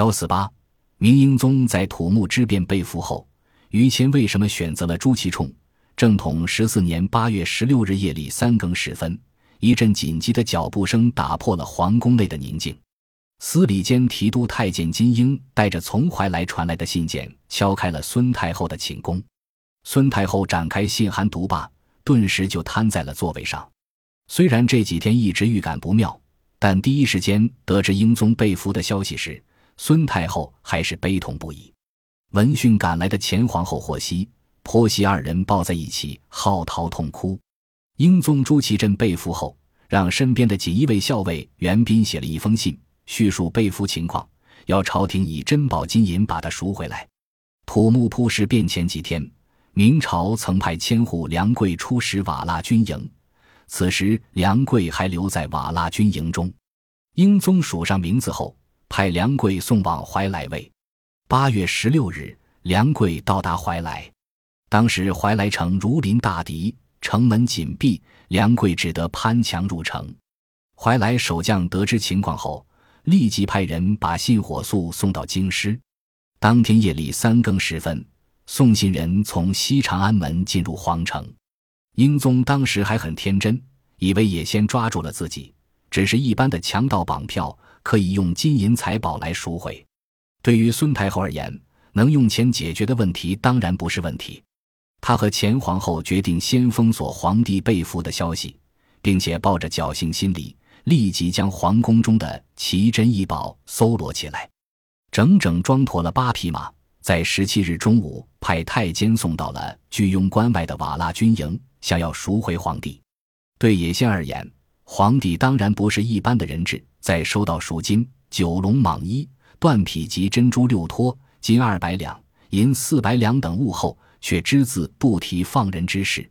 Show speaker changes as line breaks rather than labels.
幺四八，明英宗在土木之变被俘后，于谦为什么选择了朱祁冲？正统十四年八月十六日夜里三更时分，一阵紧急的脚步声打破了皇宫内的宁静。司礼监提督太监金英带着从怀来传来的信件，敲开了孙太后的寝宫。孙太后展开信函读罢，顿时就瘫在了座位上。虽然这几天一直预感不妙，但第一时间得知英宗被俘的消息时，孙太后还是悲痛不已。闻讯赶来的前皇后霍希、婆媳二人抱在一起嚎啕痛哭。英宗朱祁镇被俘后，让身边的锦衣卫校尉袁彬写了一封信，叙述被俘情况，要朝廷以珍宝金银把他赎回来。土木铺事变前几天，明朝曾派千户梁贵出使瓦剌军营，此时梁贵还留在瓦剌军营中。英宗署上名字后。派梁贵送往怀来卫。八月十六日，梁贵到达怀来。当时怀来城如临大敌，城门紧闭，梁贵只得攀墙入城。怀来守将得知情况后，立即派人把信火速送到京师。当天夜里三更时分，送信人从西长安门进入皇城。英宗当时还很天真，以为也先抓住了自己，只是一般的强盗绑票。可以用金银财宝来赎回。对于孙太后而言，能用钱解决的问题当然不是问题。她和前皇后决定先封锁皇帝被俘的消息，并且抱着侥幸心理，立即将皇宫中的奇珍异宝搜罗起来，整整装驮了八匹马，在十七日中午派太监送到了居庸关外的瓦剌军营，想要赎回皇帝。对野心而言，皇帝当然不是一般的人质，在收到赎金、九龙蟒衣、缎匹及珍珠六托、金二百两、银四百两等物后，却只字不提放人之事。